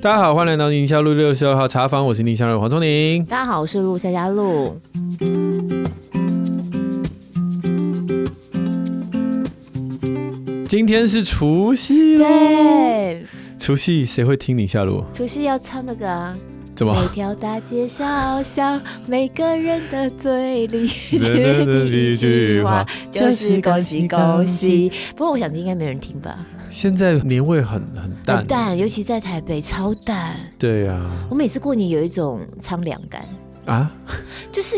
大家好，欢迎来到宁夏路六十二号茶坊，我是宁夏路黄聪宁。大家好，我是陆夏佳露。今天是除夕了，对，除夕谁会听宁夏路？除夕要唱那个啊。怎么？每条大街小巷，每个人的嘴里，的第一句话就是恭喜恭喜。不过我想应该没人听吧。现在年味很很淡，很淡，尤其在台北超淡。对呀、啊，我每次过年有一种苍凉感啊，就是。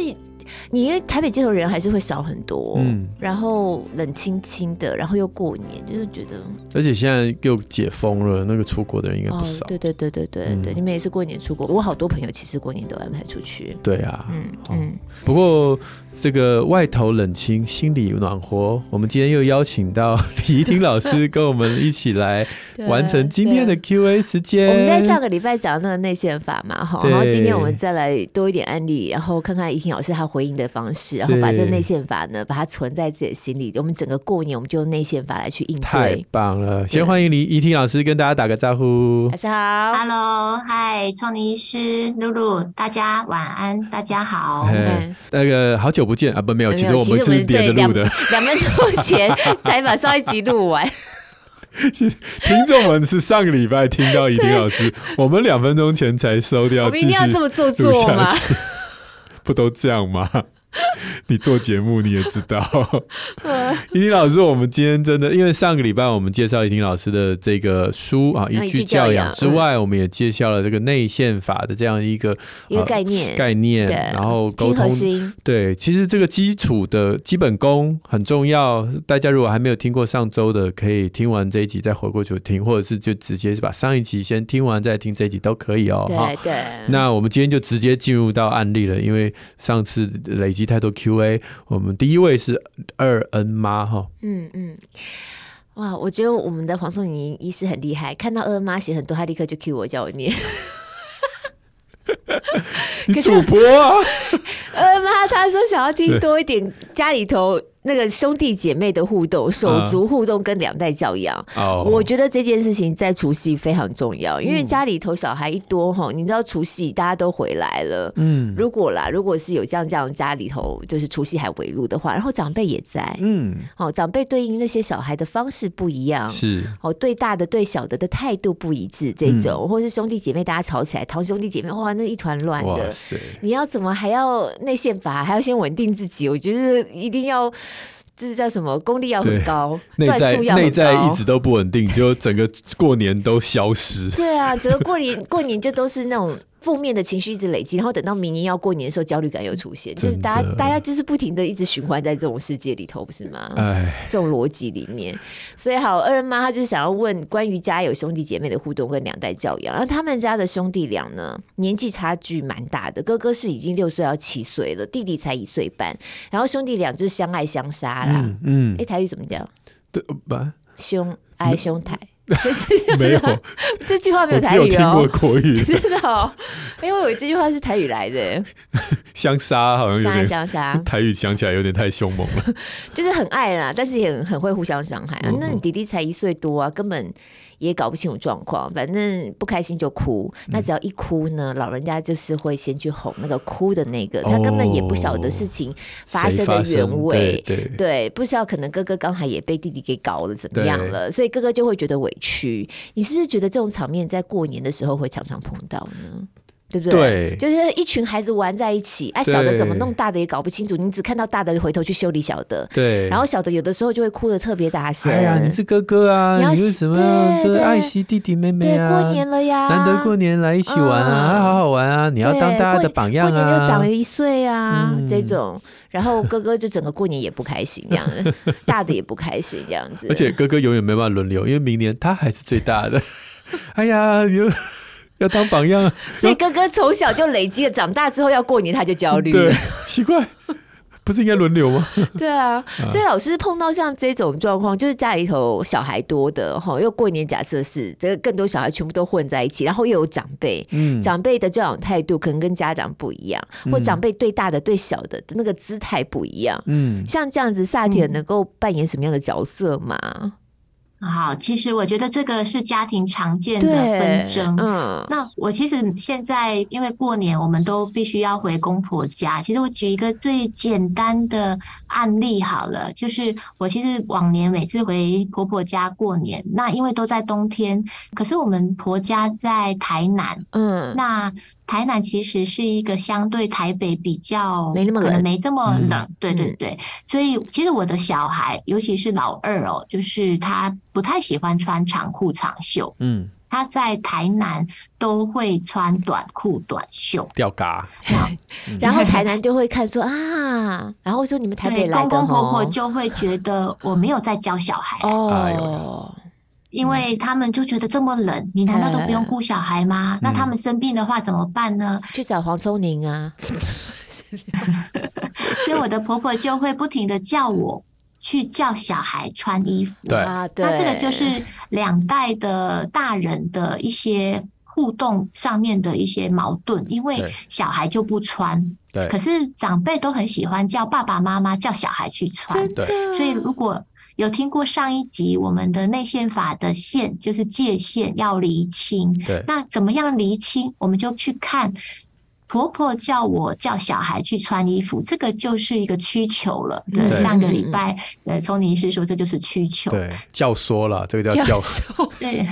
你因为台北街头人还是会少很多，嗯，然后冷清清的，然后又过年，就是觉得，而且现在又解封了，那个出国的人应该不少。对对对对对对，你们也是过年出国，我好多朋友其实过年都安排出去。对啊，嗯嗯。不过这个外头冷清，心里暖和。我们今天又邀请到李怡婷老师跟我们一起来完成今天的 Q&A 时间。我们在上个礼拜讲那个内线法嘛，哈，然后今天我们再来多一点案例，然后看看怡婷老师她回应的方式，然后把这内线法呢，把它存在自己的心里。我们整个过年，我们就用内线法来去应对。太棒了！先欢迎李怡婷老师跟大家打个招呼。大家好，Hello，嗨，创尼医师，露露，大家晚安，大家好。那个好久不见啊，不没有，其实我们是连着录的，两分钟前 才把上一集录完。其实听众们是上个礼拜听到怡婷老师，我们两分钟前才收掉。我们一定要这么做作吗？不都这样吗？你做节目你也知道，怡婷老师，我们今天真的，因为上个礼拜我们介绍怡婷老师的这个书啊，一句教养之外，我们也介绍了这个内线法的这样一个一个概念概念，然后沟通。对，其实这个基础的基本功很重要。大家如果还没有听过上周的，可以听完这一集再回过去听，或者是就直接是把上一集先听完再听这一集都可以哦。对对。那我们今天就直接进入到案例了，因为上次累积太多 Q&A。我们第一位是二恩妈哈，嗯嗯，哇，我觉得我们的黄颂宁医师很厉害，看到二恩妈写很多，他立刻就 cue 我叫我念。你主播啊，二恩妈她说想要听多一点家里头。那个兄弟姐妹的互动、手足互动跟两代教养，啊，我觉得这件事情在除夕非常重要，因为家里头小孩一多哈，你知道除夕大家都回来了，嗯，如果啦，如果是有这样这样家里头就是除夕还围炉的话，然后长辈也在，嗯，哦，长辈对应那些小孩的方式不一样，是。哦，对大的对小的的态度不一致，这种，嗯、或是兄弟姐妹大家吵起来，堂兄弟姐妹哇，那一团乱的，你要怎么还要内线法，还要先稳定自己，我觉得一定要。这是叫什么？功力要很高，内在内在一直都不稳定，就整个过年都消失。对啊，整个过年 过年就都是那种。负面的情绪一直累积，然后等到明年要过年的时候，焦虑感又出现，就是大家大家就是不停的一直循环在这种世界里头，不是吗？哎，这种逻辑里面，所以好，二人妈她就是想要问关于家有兄弟姐妹的互动跟两代教养，然后他们家的兄弟俩呢，年纪差距蛮大的，哥哥是已经六岁要七岁了，弟弟才一岁半，然后兄弟俩就是相爱相杀啦。嗯，哎、嗯，台语怎么讲？对吧？兄爱兄台。没有。这句话没有台语哦，我只有听过国语，真的哦，因为我这句话是台语来的。相杀好像有点。相杀，台语想起来有点太凶猛了，就是很爱啦，但是也很很会互相伤害啊。那你弟弟才一岁多啊，根本。也搞不清楚状况，反正不开心就哭。那只要一哭呢，老人家就是会先去哄那个哭的那个，他根本也不晓得事情发生的原委。对，不知道可能哥哥刚才也被弟弟给搞了，怎么样了？所以哥哥就会觉得委屈。你是不是觉得这种场面在过年的时候会常常碰到呢？对不对？对，就是一群孩子玩在一起，哎、啊，小的怎么弄，大的也搞不清楚。你只看到大的就回头去修理小的，对。然后小的有的时候就会哭的特别大声。哎呀，你是哥哥啊，你，要什么对，对爱惜弟弟妹妹啊？对，过年了呀，难得过年来一起玩啊，嗯、好好玩啊！你要当大家的榜样啊。过，过年就长了一岁啊，嗯、这种。然后哥哥就整个过年也不开心，这样子，大的也不开心，这样子。而且哥哥永远没办法轮流，因为明年他还是最大的。哎呀，你又。要当榜样，所以哥哥从小就累积了，长大之后要过年他就焦虑。对，奇怪，不是应该轮流吗？对 啊，所以老师碰到像这种状况，就是家里头小孩多的哈，又过年，假设是这个更多小孩全部都混在一起，然后又有长辈，嗯，长辈的教养态度可能跟家长不一样，或长辈对大的对小的那个姿态不一样，嗯，像这样子，萨铁能够扮演什么样的角色吗？好，其实我觉得这个是家庭常见的纷争。嗯，那我其实现在因为过年，我们都必须要回公婆家。其实我举一个最简单的案例好了，就是我其实往年每次回婆婆家过年，那因为都在冬天，可是我们婆家在台南，嗯，那。台南其实是一个相对台北比较没那么冷，没这么冷，对对对。所以其实我的小孩，尤其是老二哦，就是他不太喜欢穿长裤长袖。嗯，他在台南都会穿短裤短袖吊嘎。然后台南就会看说啊，然后说你们台北来的，公公婆婆就会觉得我没有在教小孩哦。因为他们就觉得这么冷，你难道都不用顾小孩吗？嗯、那他们生病的话怎么办呢？去找黄聪宁啊！所以我的婆婆就会不停的叫我去叫小孩穿衣服。对啊，那这个就是两代的大人的一些互动上面的一些矛盾，因为小孩就不穿，对，可是长辈都很喜欢叫爸爸妈妈叫小孩去穿，对，所以如果。有听过上一集我们的内宪法的线就是界限要厘清，对，那怎么样厘清？我们就去看婆婆叫我叫小孩去穿衣服，这个就是一个需求了。对，对。上个礼拜呃，聪明医师说这就是需求，对，教唆了，这个叫教唆，对，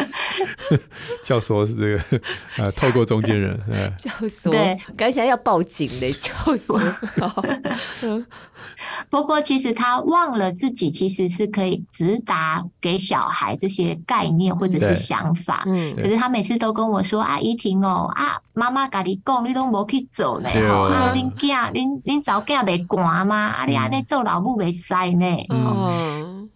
教唆是这个呃，透过中间人，呃、教唆，对，感觉要报警的教唆。婆婆其实他忘了自己其实是可以直达给小孩这些概念或者是想法，嗯，可是他每次都跟我说啊，姨婷哦啊，妈妈跟你讲，你都没去做呢，啊，恁囝恁恁早囝袂寒吗？啊，你安尼做老母袂使呢，嗯，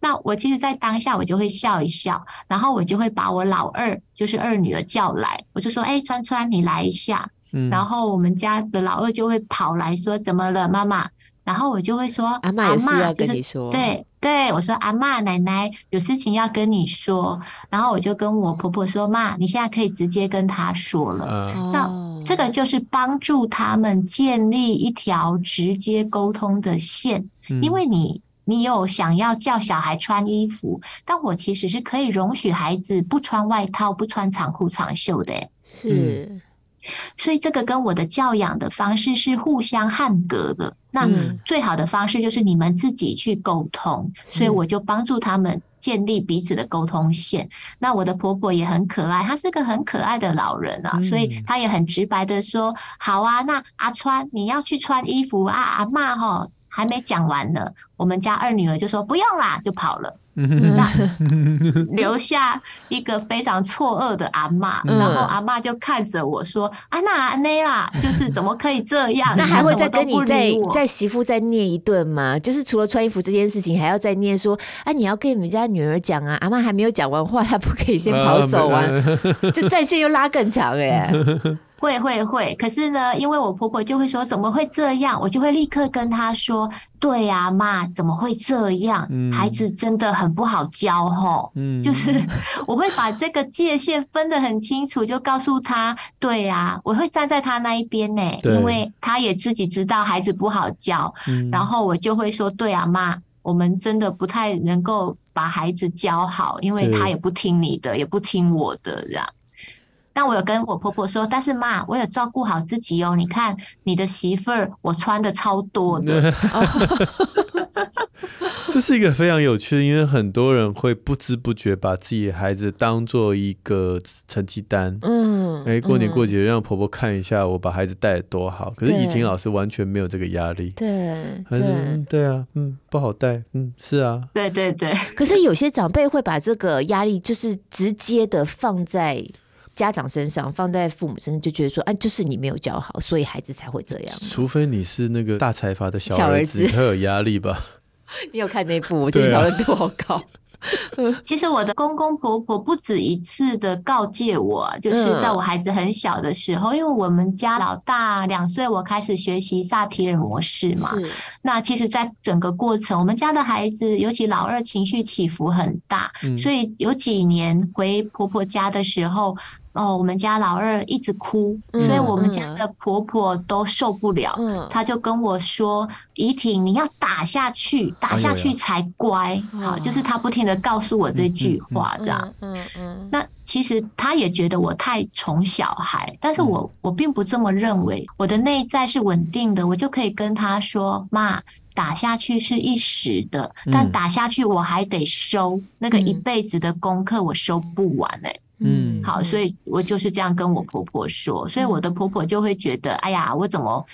那我其实，在当下我就会笑一笑，然后我就会把我老二就是二女儿叫来，我就说，哎，川川你来一下，嗯，然后我们家的老二就会跑来说，怎么了，妈妈？然后我就会说，阿妈有事要跟你说。对对，我说阿妈奶奶有事情要跟你说。然后我就跟我婆婆说，妈，你现在可以直接跟她说了。嗯、那这个就是帮助他们建立一条直接沟通的线，嗯、因为你你有想要叫小孩穿衣服，但我其实是可以容许孩子不穿外套、不穿长裤长袖的。是。嗯所以这个跟我的教养的方式是互相捍格的。那最好的方式就是你们自己去沟通。所以我就帮助他们建立彼此的沟通线。那我的婆婆也很可爱，她是个很可爱的老人啊，所以她也很直白的说：“好啊，那阿川你要去穿衣服啊，阿嬷齁。”还没讲完呢，我们家二女儿就说不用啦，就跑了。那 留下一个非常错愕的阿嬷，嗯、然后阿妈就看着我说：“啊，那阿内啦，就是怎么可以这样？那还会再跟你再再媳妇再念一顿吗？就是除了穿衣服这件事情，还要再念说：啊，你要跟你们家女儿讲啊，阿妈还没有讲完话，她不可以先跑走啊，就战线又拉更长哎。”会会会，可是呢，因为我婆婆就会说怎么会这样，我就会立刻跟她说，对呀，妈，怎么会这样？嗯、孩子真的很不好教吼，嗯，就是我会把这个界限分得很清楚，就告诉她，对呀，我会站在她那一边呢，对。因为她也自己知道孩子不好教，嗯、然后我就会说，对呀，妈，我们真的不太能够把孩子教好，因为他也不听你的，也不听我的，这样。但我有跟我婆婆说，但是妈，我有照顾好自己哦。你看你的媳妇儿，我穿的超多的。这是一个非常有趣的，因为很多人会不知不觉把自己的孩子当做一个成绩单。嗯，哎、欸，过年过节让婆婆看一下我把孩子带得多好。可是怡婷老师完全没有这个压力。对，还是对，对啊，嗯，不好带，嗯，是啊，对对对。可是有些长辈会把这个压力就是直接的放在。家长身上，放在父母身上，就觉得说，哎，就是你没有教好，所以孩子才会这样。除非你是那个大财阀的小儿子，他有压力吧？你有看那部？我觉得讨论度好高。其实我的公公婆婆不止一次的告诫我，就是在我孩子很小的时候，因为我们家老大两岁，我开始学习萨提尔模式嘛。那其实，在整个过程，我们家的孩子，尤其老二，情绪起伏很大，所以有几年回婆婆家的时候。哦，我们家老二一直哭，嗯、所以我们家的婆婆都受不了，嗯，她就跟我说：“怡婷，你要打下去，打下去才乖。哎”好，就是她不停的告诉我这句话，这样，嗯嗯，嗯，嗯。那其实她也觉得我太宠小孩，但是我我并不这么认为，我的内在是稳定的，我就可以跟她说：“妈。”打下去是一时的，但打下去我还得收、嗯、那个一辈子的功课，我收不完哎、欸。嗯，好，所以我就是这样跟我婆婆说，所以我的婆婆就会觉得，哎呀，我怎么？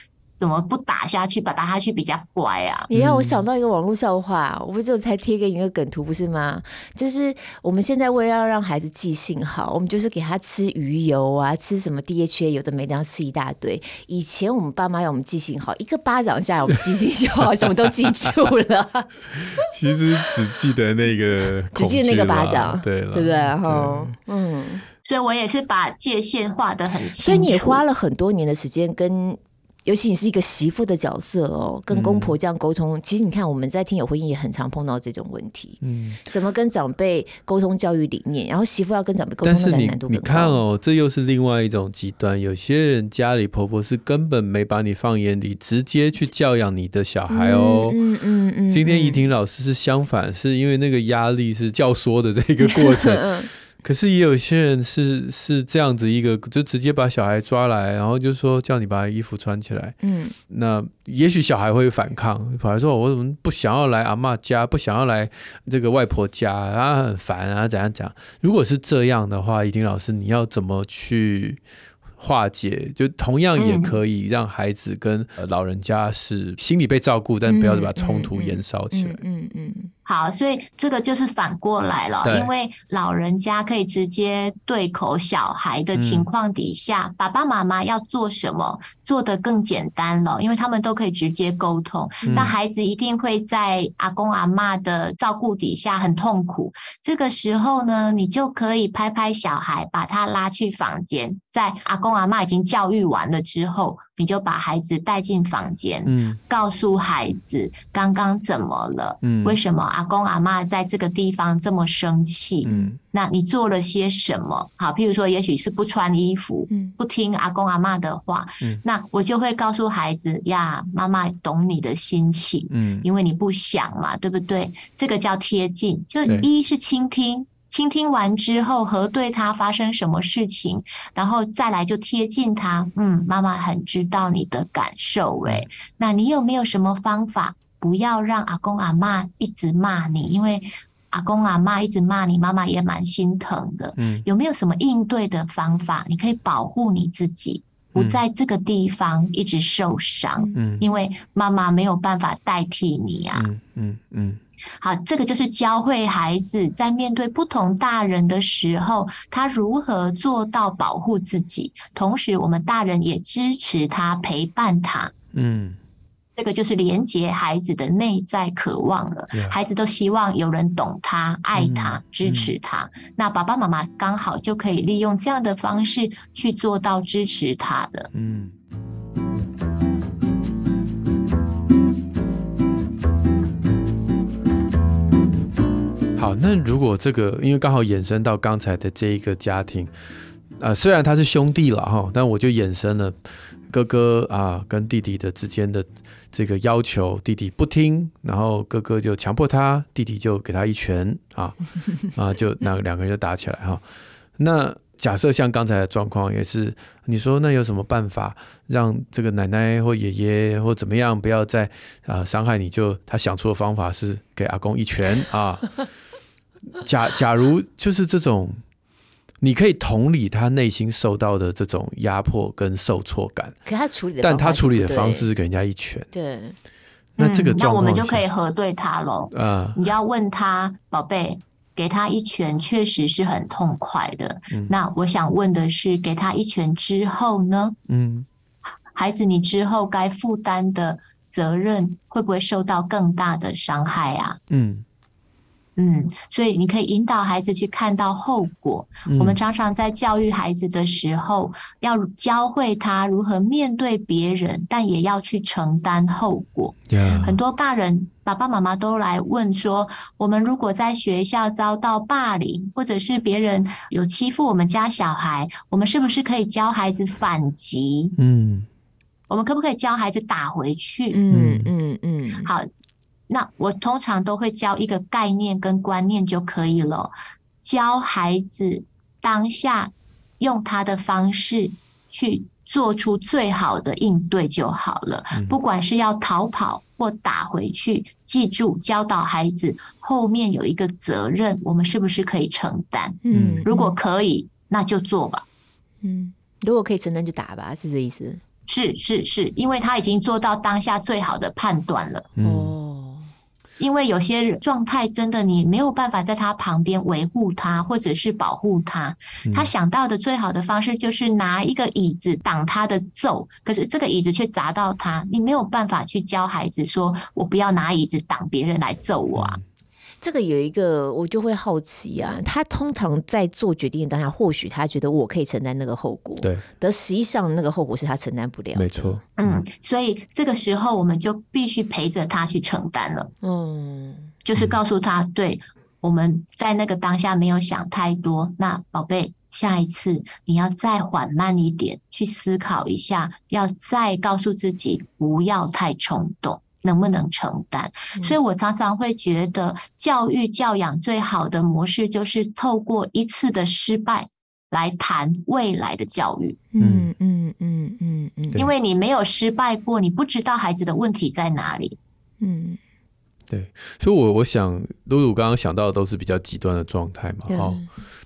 怎么不打下去？把打下去比较乖啊！你让我想到一个网络笑话，我不是才贴给你一个梗图，不是吗？就是我们现在为了要让孩子记性好，我们就是给他吃鱼油啊，吃什么 DHA，有的没的要吃一大堆。以前我们爸妈要我们记性好，一个巴掌下来，我们记性就好，什么都记住了。其实只记得那个，只记得那个巴掌，对了，对不对？然后，嗯，所以我也是把界限画的很清楚。所以你也花了很多年的时间跟。尤其你是一个媳妇的角色哦，跟公婆这样沟通，嗯、其实你看我们在听友会也很常碰到这种问题。嗯，怎么跟长辈沟通教育理念？然后媳妇要跟长辈沟通的难度更高。你看哦，这又是另外一种极端。有些人家里婆婆是根本没把你放眼里，直接去教养你的小孩哦。嗯嗯嗯，嗯。今天怡婷老师是相反，是因为那个压力是教唆的这个过程。可是也有些人是是这样子一个，就直接把小孩抓来，然后就说叫你把衣服穿起来。嗯，那也许小孩会反抗，小孩说我怎么不想要来阿妈家，不想要来这个外婆家，啊很烦啊怎样怎样？如果是这样的话，怡婷老师你要怎么去？化解，就同样也可以让孩子跟老人家是心里被照顾，但不要把冲突延烧起来。嗯嗯，嗯。好，所以这个就是反过来了，因为老人家可以直接对口小孩的情况底下，嗯、爸爸妈妈要做什么做得更简单了，因为他们都可以直接沟通。那、嗯、孩子一定会在阿公阿嬷的照顾底下很痛苦。这个时候呢，你就可以拍拍小孩，把他拉去房间，在阿公。阿嬷已经教育完了之后，你就把孩子带进房间，嗯，告诉孩子刚刚怎么了，嗯，为什么阿公阿嬷在这个地方这么生气，嗯，那你做了些什么？好，譬如说，也许是不穿衣服，嗯，不听阿公阿嬷的话，嗯，那我就会告诉孩子呀，妈妈懂你的心情，嗯，因为你不想嘛，对不对？这个叫贴近，就一是倾听。倾听完之后，核对他发生什么事情，然后再来就贴近他。嗯，妈妈很知道你的感受，诶，那你有没有什么方法，不要让阿公阿妈一直骂你？因为阿公阿妈一直骂你，妈妈也蛮心疼的。嗯，有没有什么应对的方法？你可以保护你自己，不在这个地方一直受伤。嗯，因为妈妈没有办法代替你呀。嗯嗯嗯。好，这个就是教会孩子在面对不同大人的时候，他如何做到保护自己，同时我们大人也支持他、陪伴他。嗯，这个就是连接孩子的内在渴望了。孩子都希望有人懂他、爱他、嗯、支持他。嗯、那爸爸妈妈刚好就可以利用这样的方式去做到支持他的。嗯。好，那如果这个，因为刚好衍生到刚才的这一个家庭，啊、呃，虽然他是兄弟了哈，但我就衍生了哥哥啊跟弟弟的之间的这个要求，弟弟不听，然后哥哥就强迫他，弟弟就给他一拳啊 啊，就那两个人就打起来哈。那假设像刚才的状况也是，你说那有什么办法让这个奶奶或爷爷或怎么样不要再啊伤害你？就他想出的方法是给阿公一拳啊。假假如就是这种，你可以同理他内心受到的这种压迫跟受挫感。可他处理的，但他处理的方式是给人家一拳。对，那这个、嗯，那我们就可以核对他喽。啊，你要问他，宝贝，给他一拳确实是很痛快的。嗯、那我想问的是，给他一拳之后呢？嗯，孩子，你之后该负担的责任会不会受到更大的伤害啊？嗯。嗯，所以你可以引导孩子去看到后果。嗯、我们常常在教育孩子的时候，要教会他如何面对别人，但也要去承担后果。Yeah. 很多大人。爸爸妈妈都来问说，我们如果在学校遭到霸凌，或者是别人有欺负我们家小孩，我们是不是可以教孩子反击？嗯，我们可不可以教孩子打回去？嗯嗯嗯。好，那我通常都会教一个概念跟观念就可以了，教孩子当下用他的方式去。做出最好的应对就好了，不管是要逃跑或打回去，记住教导孩子后面有一个责任，我们是不是可以承担？嗯，如果可以，那就做吧。嗯，如果可以承担就打吧，是这意思？是是是，因为他已经做到当下最好的判断了。哦。因为有些状态真的你没有办法在他旁边维护他，或者是保护他，他想到的最好的方式就是拿一个椅子挡他的揍，可是这个椅子却砸到他，你没有办法去教孩子说，我不要拿椅子挡别人来揍我啊。这个有一个，我就会好奇啊。他通常在做决定的当下，或许他觉得我可以承担那个后果，对，但实际上那个后果是他承担不了。没错，嗯，所以这个时候我们就必须陪着他去承担了。嗯，就是告诉他，对，我们在那个当下没有想太多。那宝贝，下一次你要再缓慢一点，去思考一下，要再告诉自己不要太冲动。能不能承担？所以我常常会觉得，教育教养最好的模式就是透过一次的失败来谈未来的教育。嗯嗯嗯嗯嗯，因为你没有失败过，你不知道孩子的问题在哪里。嗯，对，所以我我想，露露刚刚想到的都是比较极端的状态嘛，哈。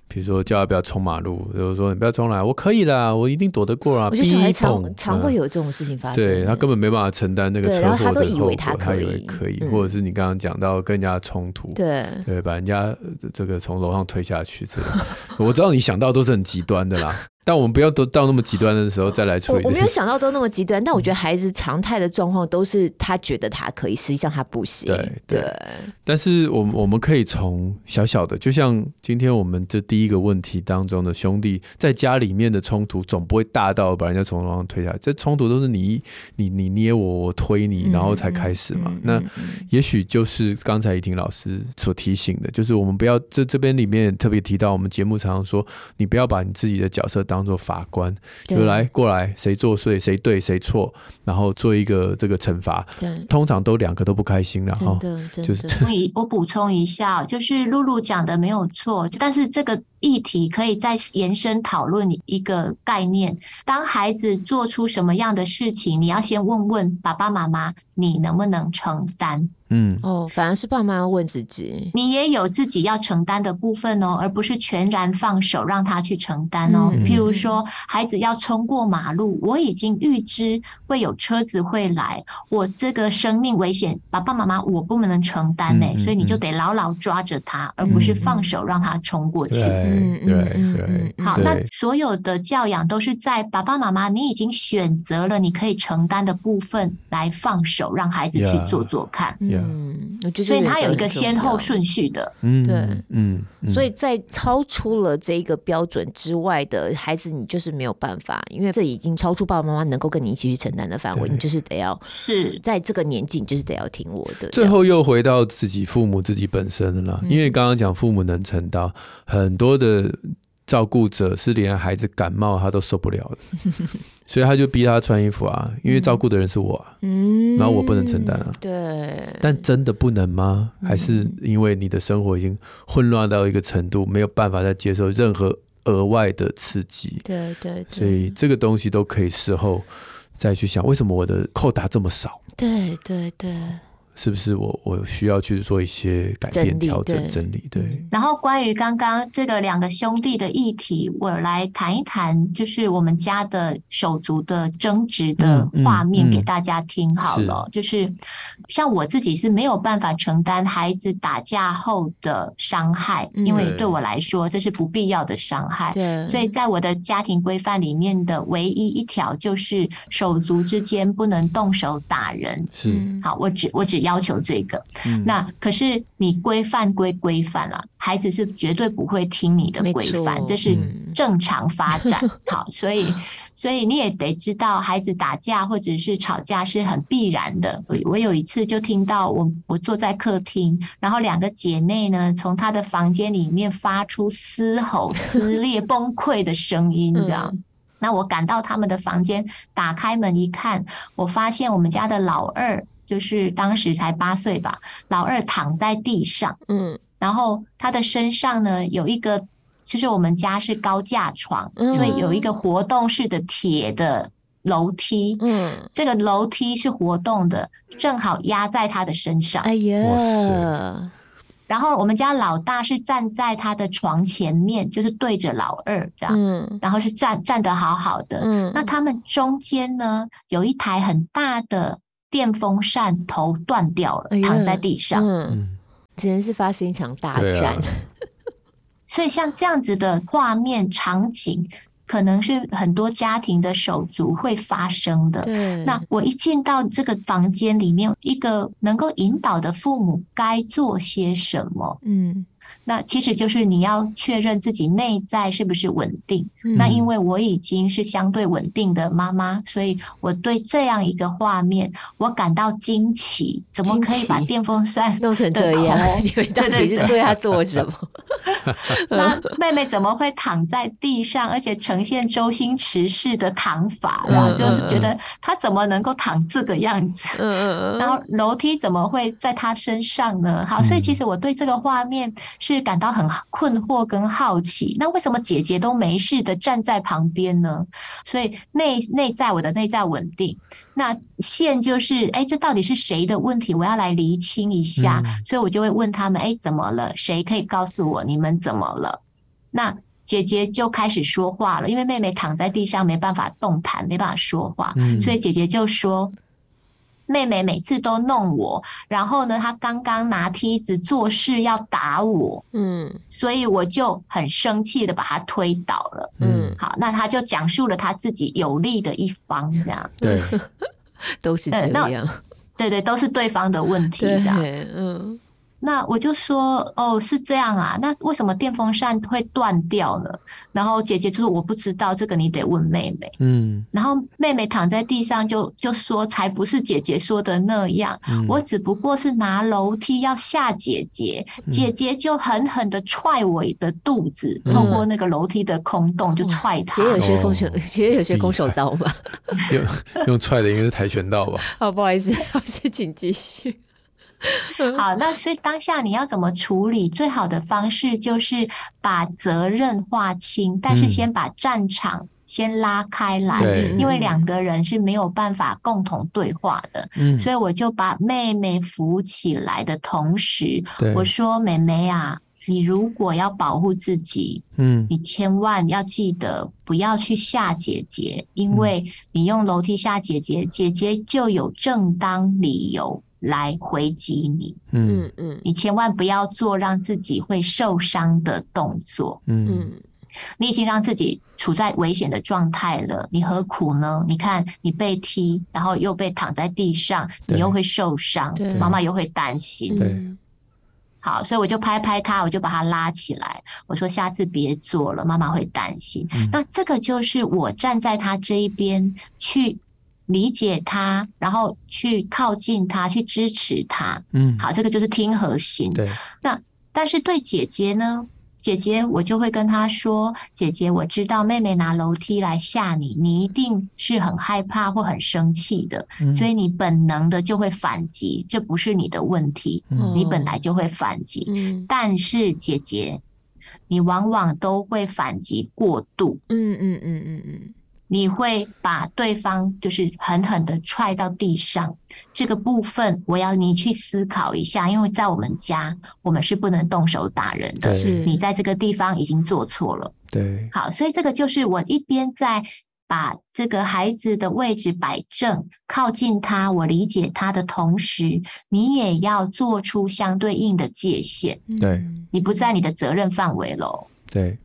比如说叫他不要冲马路，就是说你不要冲来，我可以啦，我一定躲得过啊。我觉得小孩常常会有这种事情发生，对他根本没办法承担那个车祸的后果，他以为他可以，他以为可以，或者是你刚刚讲到跟人家冲突，对对，把人家这个从楼上推下去，这 个我知道你想到都是很极端的啦。但我们不要都到那么极端的时候再来处理。我，我没有想到都那么极端，但我觉得孩子常态的状况都是他觉得他可以，实际上他不行。对对，对。但是我们我们可以从小小的，就像今天我们这第一个问题当中的兄弟在家里面的冲突，总不会大到把人家从楼上推下来。这冲突都是你你你捏我，我推你，然后才开始嘛。嗯、那也许就是刚才怡婷老师所提醒的，就是我们不要这这边里面特别提到，我们节目常常说，你不要把你自己的角色当。当做法官，就来过来，谁作祟，谁对，谁错，然后做一个这个惩罚。对，通常都两个都不开心了哈。就是，我补充一下，就是露露讲的没有错，但是这个议题可以再延伸讨论一个概念：当孩子做出什么样的事情，你要先问问爸爸妈妈，你能不能承担？嗯，哦，反而是爸妈要问自己，你也有自己要承担的部分哦，而不是全然放手让他去承担哦。嗯、譬如说，孩子要冲过马路，我已经预知会有车子会来，我这个生命危险，爸爸妈妈我不能承担呢，嗯、所以你就得牢牢抓着他，嗯、而不是放手让他冲过去。嗯对对，好，那所有的教养都是在爸爸妈妈你已经选择了你可以承担的部分来放手，让孩子去做做看。嗯，我觉得所以他有一个先后顺序的，嗯，对，嗯，所以在超出了这个标准之外的孩子，你就是没有办法，因为这已经超出爸爸妈妈能够跟你一起去承担的范围，你就是得要是。在这个年纪，你就是得要听我的。最后又回到自己父母自己本身的了，因为刚刚讲父母能承担很多的。照顾者是连孩子感冒他都受不了的，所以他就逼他穿衣服啊，因为照顾的人是我，嗯，然后我不能承担啊，对。但真的不能吗？还是因为你的生活已经混乱到一个程度，没有办法再接受任何额外的刺激？对对。所以这个东西都可以事后再去想，为什么我的扣打这么少？对对对。是不是我我需要去做一些改变、调整、整理？对。然后关于刚刚这个两个兄弟的议题，我来谈一谈，就是我们家的手足的争执的画面给大家听好了。就是像我自己是没有办法承担孩子打架后的伤害，因为对我来说这是不必要的伤害。对。所以在我的家庭规范里面的唯一一条就是手足之间不能动手打人。是。好，我只我只。要求这个。嗯、那可是你规范归规范了，孩子是绝对不会听你的规范，这是正常发展。嗯、好，所以所以你也得知道，孩子打架或者是吵架是很必然的。我我有一次就听到我我坐在客厅，然后两个姐妹呢从她的房间里面发出嘶吼、撕裂、崩溃的声音，这样。嗯那我赶到他们的房间，打开门一看，我发现我们家的老二，就是当时才八岁吧，老二躺在地上，嗯，然后他的身上呢有一个，就是我们家是高架床，嗯，所以有一个活动式的铁的楼梯，嗯，这个楼梯是活动的，正好压在他的身上，哎呀。然后我们家老大是站在他的床前面，就是对着老二这样，嗯，然后是站站得好好的，嗯，那他们中间呢有一台很大的电风扇头断掉了，躺在地上，嗯，简直是发生一场大战，啊、所以像这样子的画面场景。可能是很多家庭的手足会发生的。对，那我一进到这个房间里面，一个能够引导的父母该做些什么？嗯。那其实就是你要确认自己内在是不是稳定。嗯、那因为我已经是相对稳定的妈妈，所以我对这样一个画面，我感到惊奇。怎么可以把电风扇弄成这样？你们到底是对他做什么？那妹妹怎么会躺在地上，而且呈现周星驰式的躺法？然后就是觉得她怎么能够躺这个样子？嗯嗯。然后楼梯怎么会在她身上呢？好，所以其实我对这个画面是。感到很困惑跟好奇，那为什么姐姐都没事的站在旁边呢？所以内内在我的内在稳定，那线就是哎，这到底是谁的问题？我要来厘清一下，嗯、所以我就会问他们：哎，怎么了？谁可以告诉我你们怎么了？那姐姐就开始说话了，因为妹妹躺在地上没办法动弹，没办法说话，嗯、所以姐姐就说。妹妹每次都弄我，然后呢，她刚刚拿梯子做事要打我，嗯，所以我就很生气的把她推倒了，嗯，好，那她就讲述了她自己有利的一方，这样，对，都是这样，对对，都是对方的问题，这样，嗯。那我就说哦，是这样啊，那为什么电风扇会断掉呢？然后姐姐就说我不知道，这个你得问妹妹。嗯，然后妹妹躺在地上就就说才不是姐姐说的那样，嗯、我只不过是拿楼梯要吓姐姐，嗯、姐姐就狠狠的踹我的肚子，嗯、透过那个楼梯的空洞就踹她。姐有学空手，姐有学空手道吧？用用踹的应该是跆拳道吧？好，不好意思，老师请继续。好，那所以当下你要怎么处理？最好的方式就是把责任划清，但是先把战场先拉开来，嗯、因为两个人是没有办法共同对话的。嗯，所以我就把妹妹扶起来的同时，我说：“妹妹啊，你如果要保护自己，嗯，你千万要记得不要去吓姐姐，因为你用楼梯吓姐姐，姐姐就有正当理由。”来回击你，嗯。嗯，你千万不要做让自己会受伤的动作，嗯。嗯，你已经让自己处在危险的状态了，你何苦呢？你看你被踢，然后又被躺在地上，你又会受伤，妈妈又会担心，对，好，所以我就拍拍他，我就把他拉起来，我说下次别做了，妈妈会担心。嗯，那这个就是我站在他这一边去。理解他，然后去靠近他，去支持他。嗯，好，这个就是听核心。对，那但是对姐姐呢？姐姐，我就会跟她说：“姐姐，我知道妹妹拿楼梯来吓你，你一定是很害怕或很生气的，嗯、所以你本能的就会反击，这不是你的问题，嗯、你本来就会反击。嗯、但是姐姐，你往往都会反击过度。嗯嗯嗯嗯嗯。你会把对方就是狠狠的踹到地上，这个部分我要你去思考一下，因为在我们家，我们是不能动手打人的。是对你在这个地方已经做错了。对，好，所以这个就是我一边在把这个孩子的位置摆正，靠近他，我理解他的同时，你也要做出相对应的界限。对，你不在你的责任范围喽。对，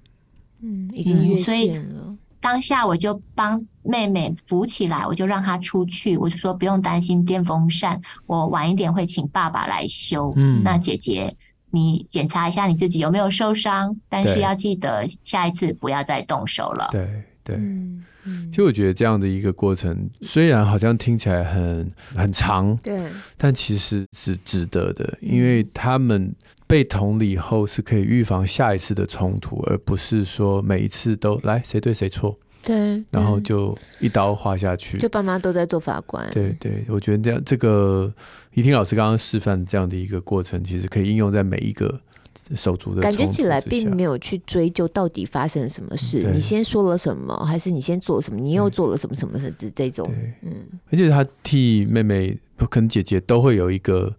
嗯，已经越线了。当下我就帮妹妹扶起来，我就让她出去，我就说不用担心电风扇，我晚一点会请爸爸来修。嗯，那姐姐你检查一下你自己有没有受伤，但是要记得下一次不要再动手了。对对。嗯其实我觉得这样的一个过程，虽然好像听起来很很长，对，但其实是值得的，因为他们被同理后是可以预防下一次的冲突，而不是说每一次都来谁对谁错，对，然后就一刀划下去，就爸妈都在做法官。对对，我觉得这样这个怡婷老师刚刚示范这样的一个过程，其实可以应用在每一个。手足的感觉起来，并没有去追究到底发生了什么事。嗯、你先说了什么，还是你先做了什么？你又做了什么什么事？这这种，嗯。而且他替妹妹跟姐姐都会有一个，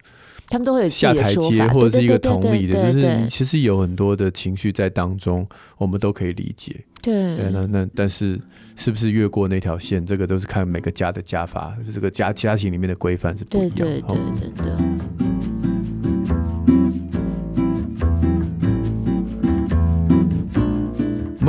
他们都会有下台阶，或者是一个同理的，就是其实有很多的情绪在当中，我们都可以理解。对，对，那那但是是不是越过那条线？这个都是看每个家的家法，这个家家庭里面的规范是不一样的。对对对，真的。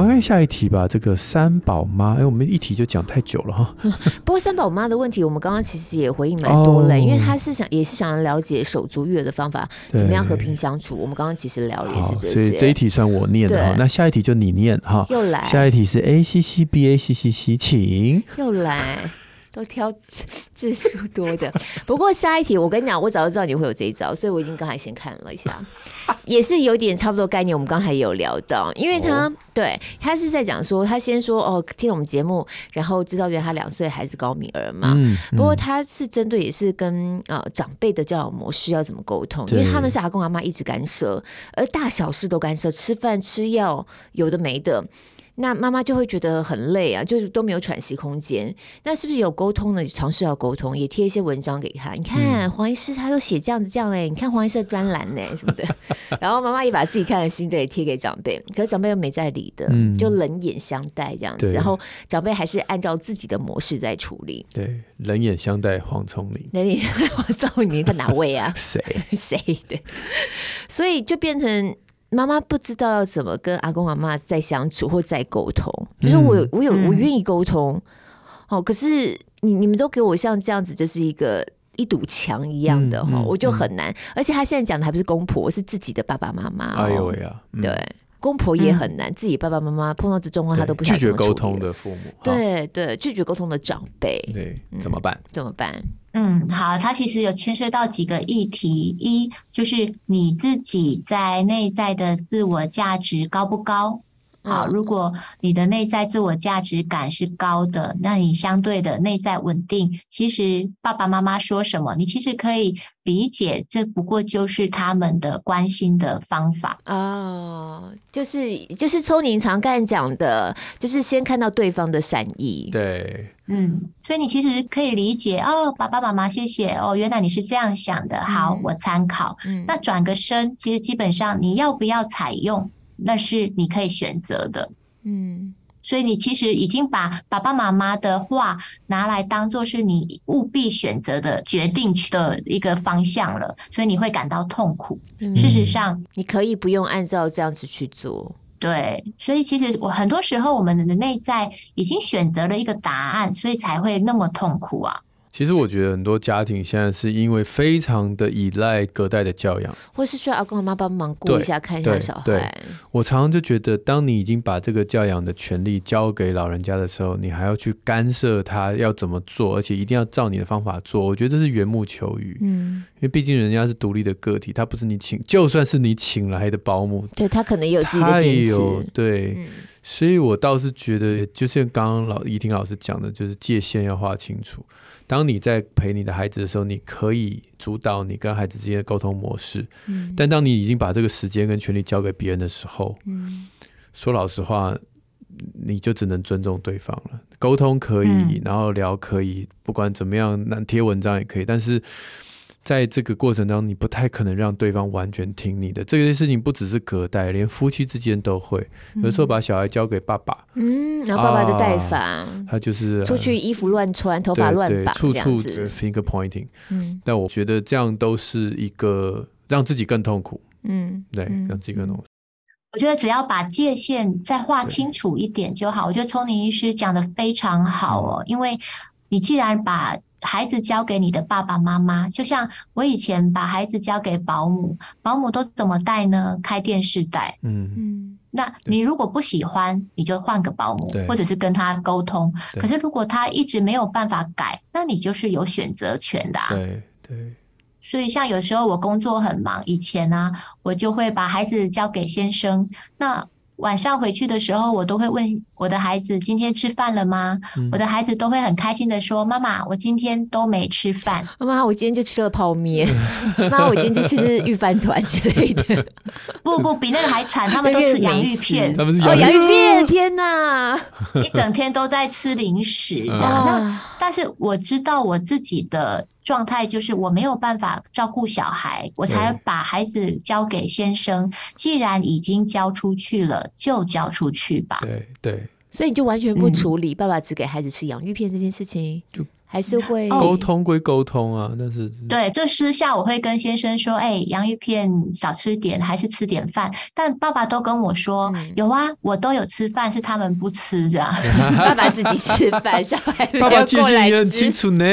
们看下一题吧。这个三宝妈，哎，我们一题就讲太久了哈。不过三宝妈的问题，我们刚刚其实也回应蛮多了，哦、因为他是想也是想要了解手足育儿的方法，怎么样和平相处。我们刚刚其实聊了也是这些。所以这一题算我念的哈。那下一题就你念哈。又来。下一题是 A C C B A C C C，请。又来。都挑字数多的，不过下一题我跟你讲，我早就知道你会有这一招，所以我已经刚才先看了一下，也是有点差不多概念。我们刚才也有聊到，因为他、哦、对他是在讲说，他先说哦，听我们节目，然后知道原来他两岁孩子高敏儿嘛。嗯嗯、不过他是针对也是跟呃长辈的教养模式要怎么沟通，因为他们是阿公阿妈一直干涉，而大小事都干涉，吃饭吃药有的没的。那妈妈就会觉得很累啊，就是都没有喘息空间。那是不是有沟通呢？尝试要沟通，也贴一些文章给他。你看黄医师他都写这样子这样嘞，你看黄医师的专栏呢什么的。然后妈妈也把自己看的心得也贴给长辈，可是长辈又没在理的，嗯、就冷眼相待这样子。然后长辈还是按照自己的模式在处理。对，冷眼相待黄聪明。冷眼相待黄聪明，他哪位啊？谁 谁对？所以就变成。妈妈不知道要怎么跟阿公阿妈再相处或再沟通，就是我有我有我愿意沟通，哦，可是你你们都给我像这样子，就是一个一堵墙一样的哈，我就很难。而且他现在讲的还不是公婆，是自己的爸爸妈妈。哎呦喂呀，对，公婆也很难，自己爸爸妈妈碰到这种话，他都不拒绝沟通的父母，对对，拒绝沟通的长辈，对，怎么办？怎么办？嗯，好，它其实有牵涉到几个议题，一就是你自己在内在的自我价值高不高？好，如果你的内在自我价值感是高的，那你相对的内在稳定，其实爸爸妈妈说什么，你其实可以理解，这不过就是他们的关心的方法。哦，就是就是聪宁常干讲的，就是先看到对方的善意，对，嗯，所以你其实可以理解哦，爸爸妈妈谢谢哦，原来你是这样想的，好，我参考，嗯，那转个身，其实基本上你要不要采用？那是你可以选择的，嗯，所以你其实已经把爸爸妈妈的话拿来当做是你务必选择的决定的一个方向了，所以你会感到痛苦。嗯，事实上，你可以不用按照这样子去做。对，所以其实我很多时候我们的内在已经选择了一个答案，所以才会那么痛苦啊。其实我觉得很多家庭现在是因为非常的依赖隔代的教养，或是需要阿公阿妈帮忙顾一下、看一下小孩。我常常就觉得，当你已经把这个教养的权利交给老人家的时候，你还要去干涉他要怎么做，而且一定要照你的方法做。我觉得这是缘木求鱼。嗯，因为毕竟人家是独立的个体，他不是你请，就算是你请来的保姆，对他可能也有自己的坚持。对，嗯、所以我倒是觉得，就像刚刚老怡婷老师讲的，就是界限要画清楚。当你在陪你的孩子的时候，你可以主导你跟孩子之间的沟通模式。嗯，但当你已经把这个时间跟权利交给别人的时候，嗯，说老实话，你就只能尊重对方了。沟通可以，嗯，然后聊可以，不管怎么样，那贴文章也可以，但是。在这个过程当中，你不太可能让对方完全听你的。这件事情不只是隔代，连夫妻之间都会。有时候把小孩交给爸爸，嗯，然后爸爸的带法，他就是出去衣服乱穿，头发乱绑，处处 finger pointing。嗯，但我觉得这样都是一个让自己更痛苦。嗯，对，让自己更痛苦。我觉得只要把界限再画清楚一点就好。我觉得聪宁医师讲的非常好哦，因为你既然把孩子交给你的爸爸妈妈，就像我以前把孩子交给保姆，保姆都怎么带呢？开电视带。嗯嗯。那你如果不喜欢，你就换个保姆，或者是跟他沟通。可是如果他一直没有办法改，那你就是有选择权的啊。对对。所以像有时候我工作很忙，以前呢，啊，我就会把孩子交给先生。那晚上回去的时候，我都会问我的孩子今天吃饭了吗？嗯、我的孩子都会很开心的说：“妈妈，我今天都没吃饭。”妈妈，我今天就吃了泡面。妈，我今天就去吃玉饭团之类的。不不，比那个还惨，他们都吃洋芋片。他们是洋芋片，天哪！一整天都在吃零食。这样。那但是我知道我自己的。状态就是我没有办法照顾小孩，我才把孩子交给先生。既然已经交出去了，就交出去吧。对对，所以你就完全不处理爸爸只给孩子吃洋芋片这件事情。就还是会沟通归沟通啊，但是对，就私下我会跟先生说，哎、欸，洋芋片少吃点，还是吃点饭。但爸爸都跟我说，嗯、有啊，我都有吃饭，是他们不吃的。爸爸自己吃饭。爸爸界限也很清楚呢。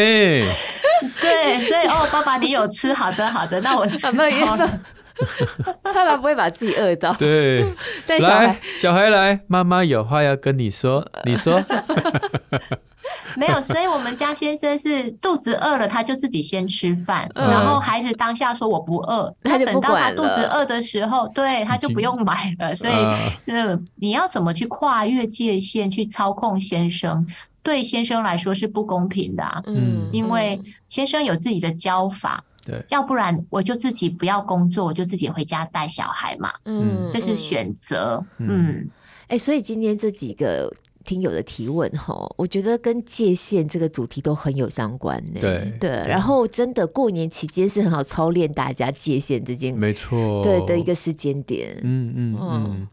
对，所以哦，爸爸你有吃，好的好的，那我 吃。爸爸不会把自己饿到。对，带小孩，小孩来，妈妈有话要跟你说，你说。没有，所以我们家先生是肚子饿了，他就自己先吃饭，嗯、然后孩子当下说我不饿，他等到他肚子饿的时候，对，他就不用买了。所以，呃，你要怎么去跨越界限去操控先生？对先生来说是不公平的，啊，嗯，因为先生有自己的教法，对，要不然我就自己不要工作，我就自己回家带小孩嘛，嗯，这是选择，嗯，哎、嗯欸，所以今天这几个。听友的提问哈，我觉得跟界限这个主题都很有相关呢。对对，然后真的过年期间是很好操练大家界限之间，没错，对的一个时间点。嗯嗯嗯，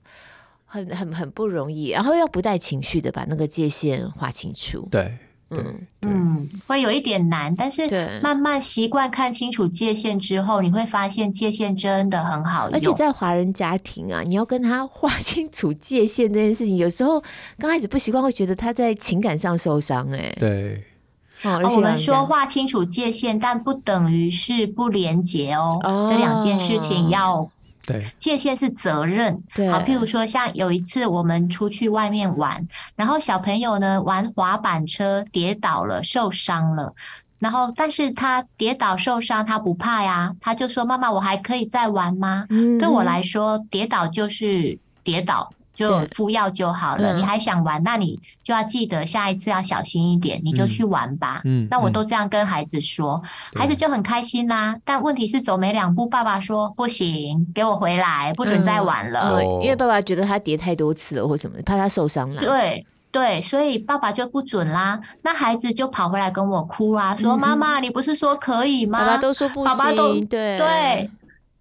很很很不容易，然后要不带情绪的把那个界限划清楚。对。嗯嗯，会有一点难，但是慢慢习惯看清楚界限之后，你会发现界限真的很好用。而且在华人家庭啊，你要跟他划清楚界限这件事情，有时候刚开始不习惯，会觉得他在情感上受伤。哎，对。哦，我们说划清楚界限，但不等于是不连结哦。哦，这两件事情要。对，界限是责任。对，好，譬如说，像有一次我们出去外面玩，然后小朋友呢玩滑板车跌倒了，受伤了，然后但是他跌倒受伤，他不怕呀，他就说：“妈妈，我还可以再玩吗？”嗯，对我来说，跌倒就是跌倒。就敷药就好了。你还想玩，那你就要记得下一次要小心一点。你就去玩吧。嗯，那我都这样跟孩子说，孩子就很开心啦。但问题是走没两步，爸爸说不行，给我回来，不准再玩了。因为爸爸觉得他叠太多次了，或什么，怕他受伤了。对对，所以爸爸就不准啦。那孩子就跑回来跟我哭啊，说妈妈，你不是说可以吗？爸爸都说不行。爸爸都对对，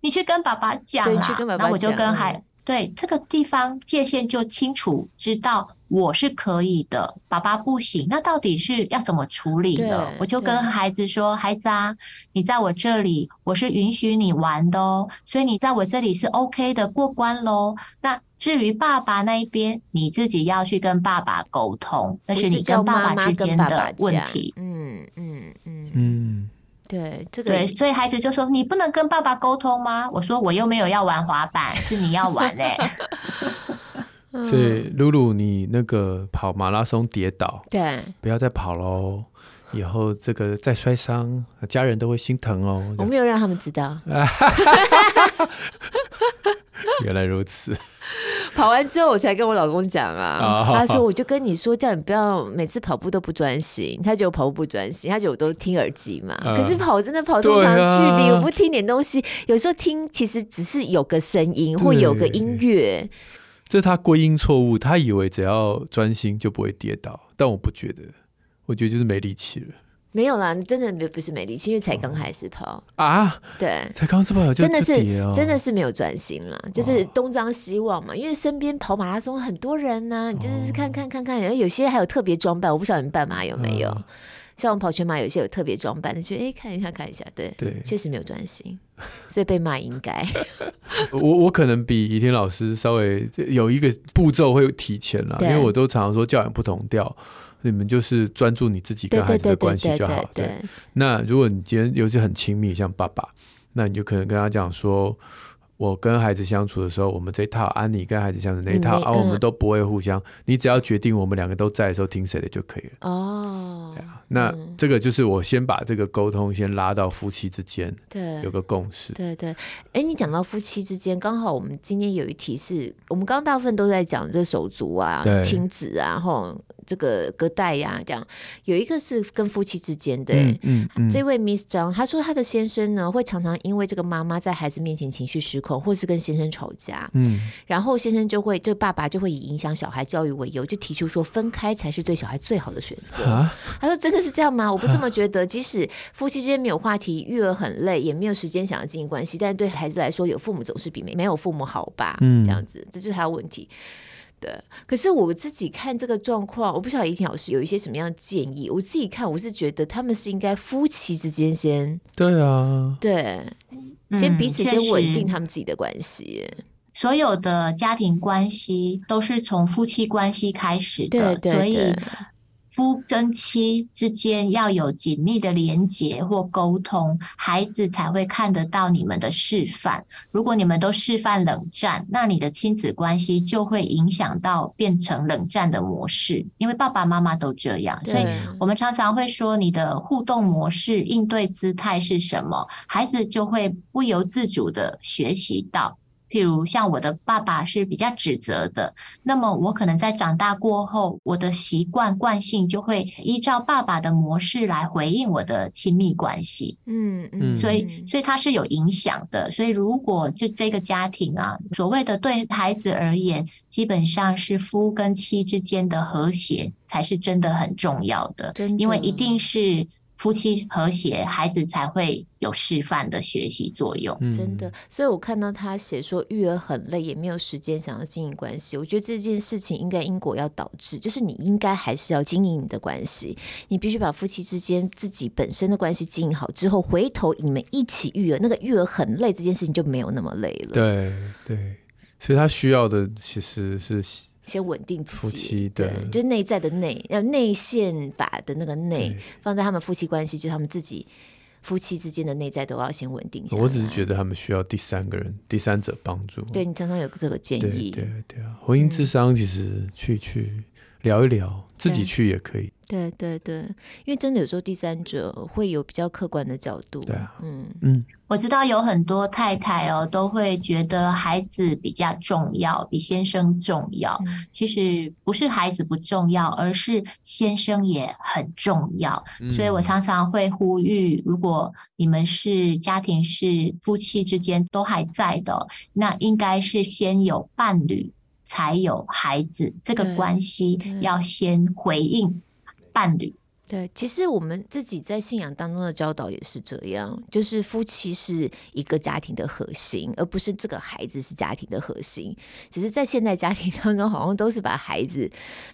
你去跟爸爸讲啦。那我就跟孩。对，这个地方界限就清楚，知道我是可以的，爸爸不行，那到底是要怎么处理呢？我就跟孩子说：“孩子啊，你在我这里，我是允许你玩的哦，所以你在我这里是 OK 的，过关喽。那至于爸爸那一边，你自己要去跟爸爸沟通，那是你跟爸爸之间的问题。”嗯嗯嗯嗯。对，这个对，所以孩子就说：“你不能跟爸爸沟通吗？”我说：“我又没有要玩滑板，是你要玩嘞。”所以露露，你那个跑马拉松跌倒，对，不要再跑喽。以后这个再摔伤，家人都会心疼哦。我没有让他们知道。原来如此。跑完之后，我才跟我老公讲啊。他说：“我就跟你说，叫你不要每次跑步都不专心。”他觉得我跑步不专心，他觉得我都听耳机嘛。可是跑真的跑这么长距离，我不听点东西，有时候听其实只是有个声音或有个音乐。这是他归因错误，他以为只要专心就不会跌倒，但我不觉得。我觉得就是没力气了。没有啦，你真的不是没力气，因为才刚开始跑啊。对，才刚开始跑，真的是真的是没有专心了，就是东张西望嘛。因为身边跑马拉松很多人呢，你就是看看看看，有些还有特别装扮，我不晓得你们半马有没有。像我们跑全马，有些有特别装扮的，就哎看一下看一下，对对，确实没有专心，所以被骂应该。我我可能比宜天老师稍微有一个步骤会提前了，因为我都常常说教养不同调，你们就是专注你自己跟孩子的关系就好。对，那如果你今天尤其很亲密，像爸爸，那你就可能跟他讲说。我跟孩子相处的时候，我们这一套，安妮跟孩子相处那一套，而、我们都不会互相。你只要决定我们两个都在的时候听谁的就可以了。哦，对啊，那这个就是我先把这个沟通先拉到夫妻之间，对，有个共识。对对，哎，你讲到夫妻之间，刚好我们今天有一题是我们刚刚大部分都在讲这手足啊、亲子啊，吼。这个隔代呀，这样有一个是跟夫妻之间的，嗯，嗯，嗯，这位 Miss 张，她说她的先生呢，会常常因为这个妈妈在孩子面前情绪失控，或是跟先生吵架，嗯，然后先生就会，这爸爸就会以影响小孩教育为由，就提出说分开才是对小孩最好的选择。啊，他说真的是这样吗？我不这么觉得。即使夫妻之间没有话题，育儿很累，也没有时间想要经营关系，但是对孩子来说，有父母总是比没没有父母好吧？嗯，这样子，这就是他的问题。对，可是我自己看这个状况，我不晓得怡婷老师有一些什么样的建议。我自己看，我是觉得他们是应该夫妻之间先对啊，对，先彼此先稳定他们自己的关系。嗯，所有的家庭关系都是从夫妻关系开始的，对对对，所以。夫跟妻之间要有紧密的连结或沟通，孩子才会看得到你们的示范。如果你们都示范冷战，那你的亲子关系就会影响到变成冷战的模式。因为爸爸妈妈都这样，所以我们常常会说，你的互动模式、应对姿态是什么，孩子就会不由自主地学习到。譬如像我的爸爸是比较指责的，那么我可能在长大过后，我的习惯惯性就会依照爸爸的模式来回应我的亲密关系。嗯嗯，所以所以它是有影响的。所以如果就这个家庭啊，所谓的对孩子而言，基本上是夫跟妻之间的和谐才是真的很重要的，真的，因为一定是。夫妻和谐，孩子才会有示范的学习作用。真的，所以我看到他写说育儿很累，也没有时间想要经营关系。我觉得这件事情应该因果要导致，就是你应该还是要经营你的关系，你必须把夫妻之间自己本身的关系经营好之后，回头你们一起育儿，那个育儿很累这件事情就没有那么累了。对对，所以他需要的其实是。先稳定夫妻对，对，就是内在的内，要内线法的那个内，放在他们夫妻关系，就是他们自己夫妻之间的内在都要先稳定下来。我只是觉得他们需要第三个人、第三者帮助。对，你常常有这个建议，对对，对啊，婚姻智商其实去去聊一聊，自己去也可以。对对对，因为真的有时候第三者会有比较客观的角度。对啊，嗯嗯，我知道有很多太太哦，都会觉得孩子比较重要，比先生重要。嗯、其实不是孩子不重要，而是先生也很重要。嗯、所以我常常会呼吁，如果你们是家庭是夫妻之间都还在的，那应该是先有伴侣，才有孩子，这个关系要先回应。伴侣，对，其实我们自己在信仰当中的教导也是这样，就是夫妻是一个家庭的核心，而不是这个孩子是家庭的核心。只是在现代家庭当中，好像都是把孩子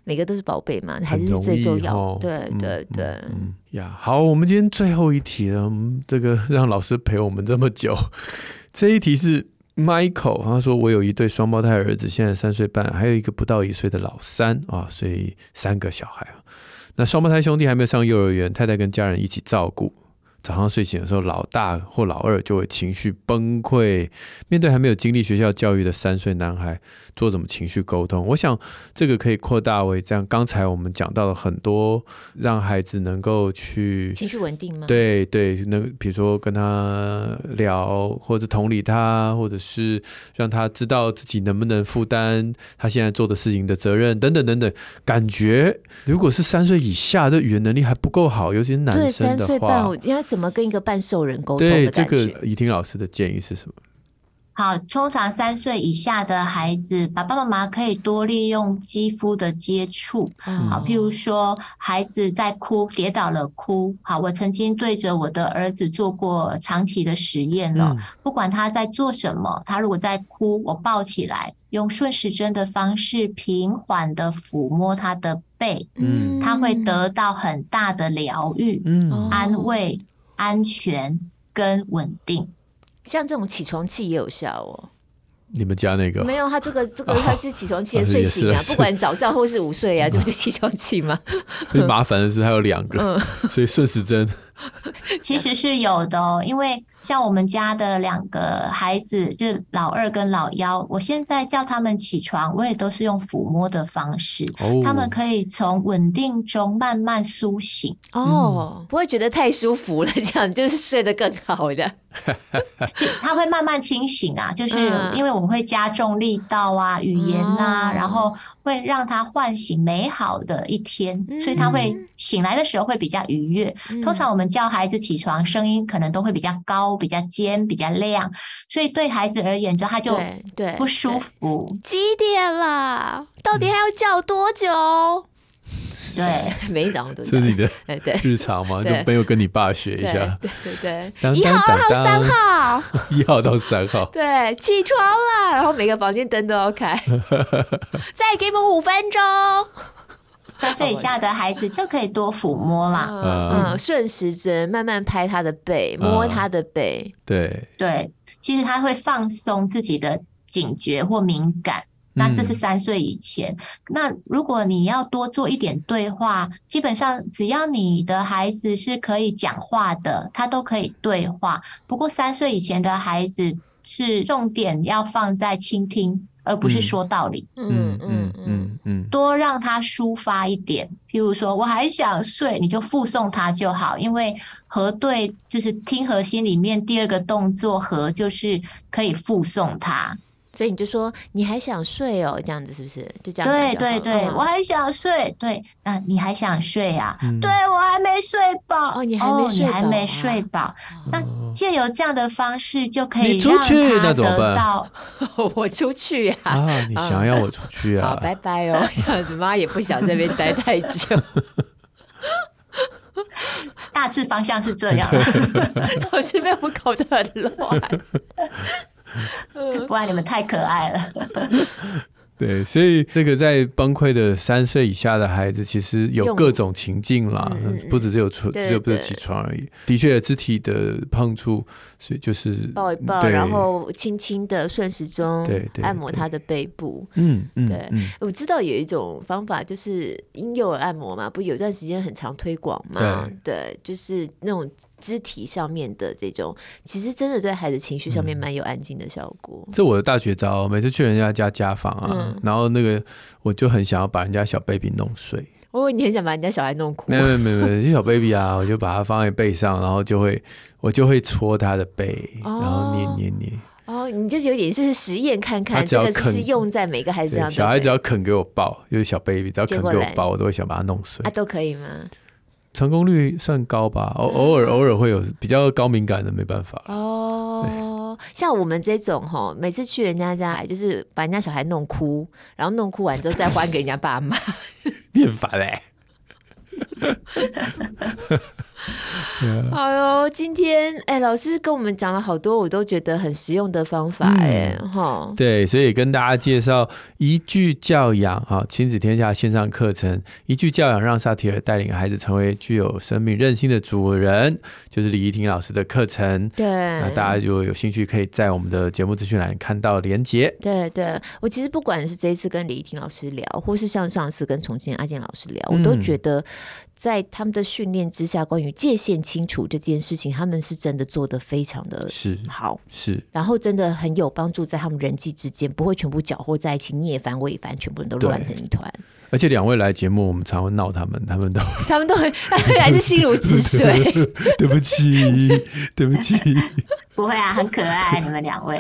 每个都是宝贝嘛，孩子是最重要。哦、对对对，呀、嗯嗯，好，我们今天最后一题了，这个 让老师陪我们这么久。这一题是 Michael，他说我有一对双胞胎儿子，现在三岁半，还有一个不到一岁的老三啊，所以三个小孩啊。那双胞胎兄弟还没有上幼儿园，太太跟家人一起照顾。早上睡醒的时候，老大或老二就会情绪崩溃。面对还没有经历学校教育的三岁男孩，做什么情绪沟通？我想这个可以扩大为这样。刚才我们讲到了很多，让孩子能够去情绪稳定吗？对对，能比如说跟他聊，或者同理他，或者是让他知道自己能不能负担他现在做的事情的责任等等等等。感觉如果是三岁以下，这语言能力还不够好，尤其是男生的话，对，三岁半，我应该怎么跟一个半兽人沟通的感觉？对，这个怡婷老师的建议是什么？好，通常三岁以下的孩子，爸爸妈妈可以多利用肌肤的接触。好，譬如说孩子在哭，跌倒了哭。好，我曾经对着我的儿子做过长期的实验了。不管他在做什么，他如果在哭，我抱起来，用顺时针的方式平缓的抚摸他的背，嗯，他会得到很大的疗愈、嗯，安慰、安全跟稳定。像这种起床气也有效哦。你们家那个没有，他这个这个 他是起床气的睡醒啊，不管早上或是午睡啊，就不是起床气嘛？最麻烦的是还有两个，嗯、所以顺时针 其实是有的哦，因为。像我们家的两个孩子，就是老二跟老幺，我现在叫他们起床，我也都是用抚摸的方式，哦、他们可以从稳定中慢慢苏醒。哦、嗯，不会觉得太舒服了，这样就是睡得更好的。他会慢慢清醒啊，就是因为我们会加重力道啊、语言啊，嗯、然后会让他唤醒美好的一天，嗯、所以他会醒来的时候会比较愉悦。嗯、通常我们叫孩子起床，声音可能都会比较高。比较尖，比较亮，所以对孩子而言，就他就对不舒服。几点了？到底还要叫多久？对，每一早上都是你的 日常嘛？就没有跟你爸学一下？对对对，一号、二号、三号，一号到三号。对，起床了，然后每个房间灯都要开。再给我们五分钟。三岁以下的孩子就可以多抚摸啦，嗯，顺时针慢慢拍他的背，摸他的背，对对，其实他会放松自己的警觉或敏感。那这是三岁以前。那如果你要多做一点对话，基本上只要你的孩子是可以讲话的，他都可以对话。不过三岁以前的孩子是重点要放在倾听。而不是说道理，嗯嗯嗯嗯，多让他抒发一点。譬如说，我还想睡，你就附送他就好，因为核对就是听核心里面第二个动作核就是可以附送他。所以你就说你还想睡哦，这样子是不是？就这样。对对对，我还想睡。对，那你还想睡啊？对，我还没睡饱。哦，你还没睡饱。你还没睡饱。那借由这样的方式，就可以让他得到。我出去呀！啊，你想要我出去啊？好，拜拜哦。这样子妈也不想在这边待太久。大致方向是这样，老是被我们搞得很乱。不然你们太可爱了。对，所以这个在崩溃的三岁以下的孩子，其实有各种情境啦，嗯、不只是有床，只有不是起床而已。的确，肢体的碰触，所以就是抱一抱，然后轻轻的顺时钟按摩他的背部。嗯嗯，对，嗯、我知道有一种方法，就是婴幼儿按摩嘛，不有一段时间很常推广嘛？对，对，就是那种。肢体上面的这种，其实真的对孩子情绪上面蛮有安静的效果。这我的大绝招，每次去人家家家访啊，然后那个我就很想要把人家小 baby 弄碎。我以为，你很想把人家小孩弄哭？没有没有没有，就小 baby 啊，我就把它放在背上，然后就会我就会搓他的背，然后捏捏捏。哦，你就是有点就是实验看看，这个是用在每个孩子上。小孩只要肯给我抱，就是小 baby 只要肯给我抱，我都会想把它弄碎。啊，都可以吗？成功率算高吧，偶偶尔偶尔会有比较高敏感的，没办法。哦，像我们这种哈，每次去人家家，就是把人家小孩弄哭，然后弄哭完之后再还给人家爸妈，你很烦嘞。好哟，今天哎、欸，老师跟我们讲了好多，我都觉得很实用的方法哎，哈、嗯。对，所以跟大家介绍一句教养哈，亲子天下线上课程，一句教养让萨提尔带领孩子成为具有生命韧性的主人，就是李怡婷老师的课程。对，那大家就有兴趣可以在我们的节目资讯栏看到连接。对对，我其实不管是这一次跟李怡婷老师聊，或是像上次跟重庆阿健老师聊，我都觉得。在他们的训练之下，关于界限清楚这件事情，他们是真的做的非常的是好，是，然后真的很有帮助，在他们人际之间不会全部搅和在一起，你也烦我也烦，全部人都乱成一团。而且两位来节目，我们常会闹他们，他们都他们都很，他们还是心如止水。对不起，对不起，不会啊，很可爱，你们两位。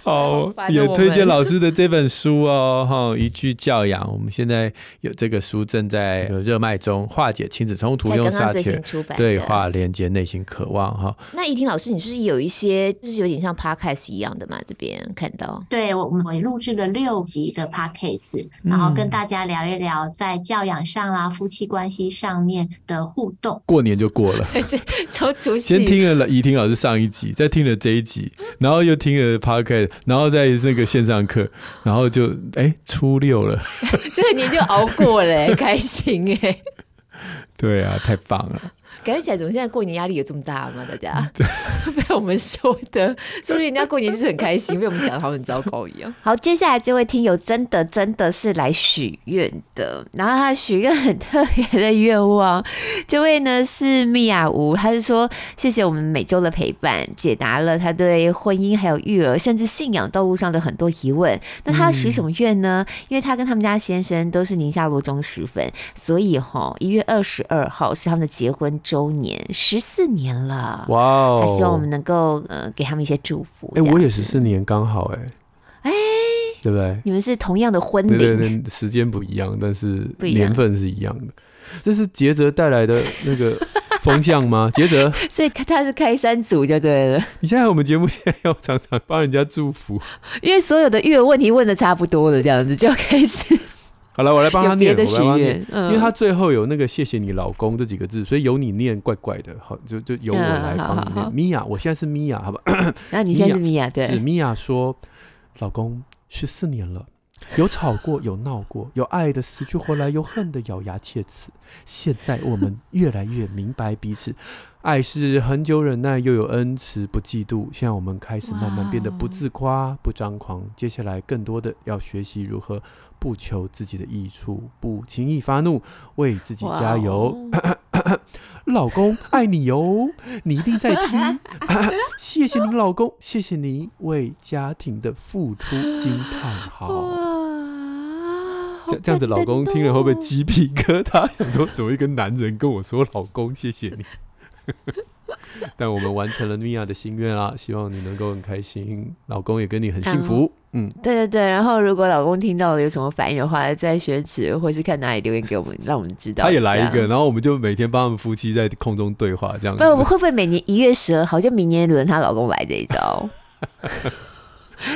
好，也推荐老师的这本书哦，哈，一句教养。我们现在有这个书正在热卖中，化解亲子冲突，用萨全对话连接内心渴望哈。那怡婷老师，你是不是有一些就是有点像 podcast 一样的嘛？这边看到，对我们录制了六集的 podcast，然后跟大家聊一聊在教养上啊、夫妻关系上面的互动。过年就过了，对，超熟悉。先听了怡婷老师上一集，再听了这一集，然后又听了 podcast。然后在那个线上课，然后就哎初六了，这个年就熬过了，开心哎。对啊，太棒了。感觉起来，怎么现在过年压力有这么大吗？大家 被我们说的，说不定人家过年就是很开心，被我们讲的好很糟糕一样。好，接下来这位听友真的真的是来许愿的，然后他许一个很特别的愿望。这位呢是米娅吴，他是说谢谢我们每周的陪伴，解答了他对婚姻还有育儿甚至信仰道路上的很多疑问。那他要许什么愿呢？嗯、因为他跟他们家先生都是宁夏罗忠实粉，所以哈一月二十二号是他们的结婚周年十四年了，哇哦！他希望我们能够呃给他们一些祝福。哎、欸，我也十四年刚好哎、欸，哎、欸，对不对？你们是同样的婚龄，对对对，时间不一样，但是年份是一样的。样这是杰哲带来的那个 风向吗？杰哲，所以他是开山祖就对了。你现在我们节目现在要常常帮人家祝福，因为所有的育儿问题问的差不多了，这样子就要开始。好了，我来帮他念，我来帮他念，嗯、因为他最后有那个“谢谢你老公”这几个字，所以由你念怪怪的，好，就就由我来帮你念。米娅，我现在是米娅，好吧？那你现在是米娅，对？是米娅说，老公十四年了，有吵过，有闹过，有爱的死去活来，有恨的咬牙切齿。现在我们越来越明白彼此，爱是恒久忍耐，又有恩慈，不嫉妒。现在我们开始慢慢变得不自夸，不张狂。接下来更多的要学习如何。不求自己的益处，不轻易发怒，为自己加油。老公爱你哟，你一定在听。谢谢您，老公，谢谢您为家庭的付出。惊叹号！这这样子，老公听了会不会鸡皮疙瘩？想说，怎么一个男人跟我说老公谢谢你？但我们完成了米娅的心愿啊！希望你能够很开心，老公也跟你很幸福。嗯，对对对。然后如果老公听到了有什么反应的话，在学池或是看哪里留言给我们，让我们知道。他也来一个，然后我们就每天帮他们夫妻在空中对话，这样子。不，我们会不会每年一月十二号就明年轮她老公来这一招？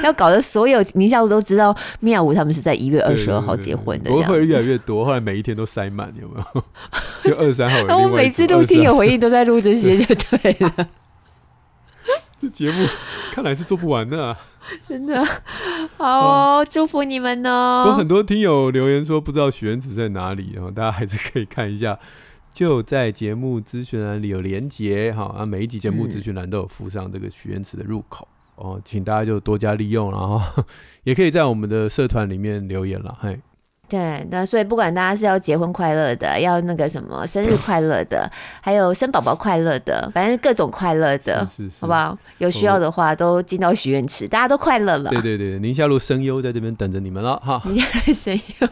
要搞得所有宁夏路都知道，米娅吴他们是在一月二十二号结婚的。不会越来越多，后来每一天都塞满，有没有？就二十三号。那我每次录听有回应，都在录这些，就对了。这节目看来是做不完的啊，真的。好、哦，祝福你们哦。有很多听友留言说不知道许愿池在哪里，然后大家还是可以看一下，就在节目资讯栏里有连结哈啊，每一集节目资讯栏都有附上这个许愿池的入口。哦，请大家就多加利用，然后 也可以在我们的社团里面留言了。嘿，对，那所以不管大家是要结婚快乐的，要那个什么生日快乐的，还有生宝宝快乐的，反正各种快乐的，是是是好不好？有需要的话都进到许愿池，大家都快乐了。对对对，宁夏路声优在这边等着你们了哈。宁夏路声优。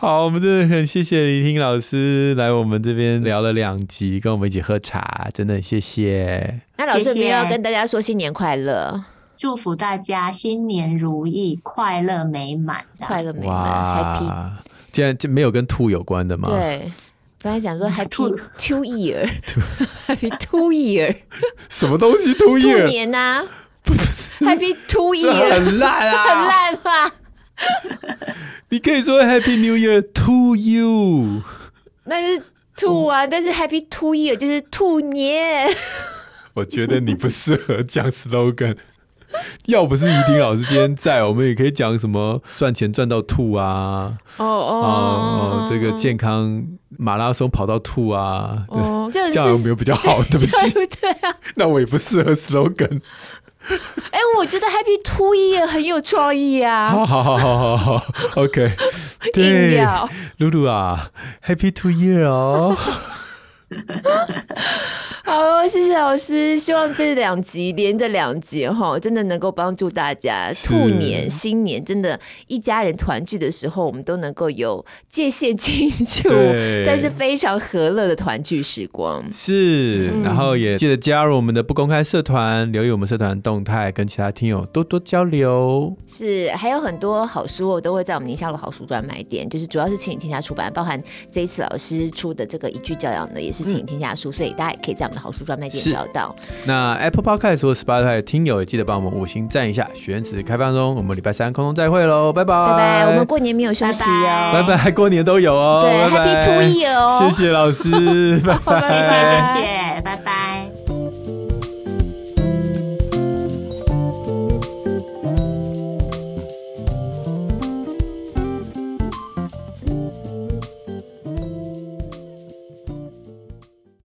好，我们真的很谢谢李婷老师来我们这边聊了两集，跟我们一起喝茶，真的很谢谢。那老师有没有要跟大家说新年快乐？祝福大家新年如意，快乐美满，快乐美满，Happy。既然就没有跟兔有关的吗？对，刚才讲说 Happy Two Year，Happy Two Year，什么东西 Two Year？兔年呐？不是 Happy Two Year，很烂啊，很烂吧？你可以说 Happy New Year to you，那是兔啊，但是 Happy Two Year 就是兔年。我觉得你不适合讲 slogan，要不是于婷老师今天在，我们也可以讲什么赚钱赚到吐啊，哦哦哦，这个健康马拉松跑到吐啊，哦，这样有没有比较好？对不起，对啊，那我也不适合 slogan。哎、欸，我觉得 Happy Two Year 很有创意啊！好好好好好好，OK。对，露露啊，Happy Two Year 哦。好，谢谢老师。希望这两集连着两集哈，真的能够帮助大家兔年新年，真的，一家人团聚的时候，我们都能够有界限清楚，但是非常和乐的团聚时光。是，然后也记得加入我们的不公开社团，留意我们社团动态，跟其他听友多多交流。是，还有很多好书，我都会在我们宁夏的好书专卖店，就是主要是亲子天下出版，包含这一次老师出的这个一句教养的，也是亲子天下书，嗯、所以大家也可以在我们的好书专卖店找到。那 Apple Podcast 或 Spotify 的听友也记得帮我们五星赞一下。许愿池开放中，我们礼拜三空中再会喽，拜拜拜拜。我们过年没有休息哦，拜拜，过年都有哦，对，Happy Two Year 哦，谢谢老师，拜拜，谢谢谢谢。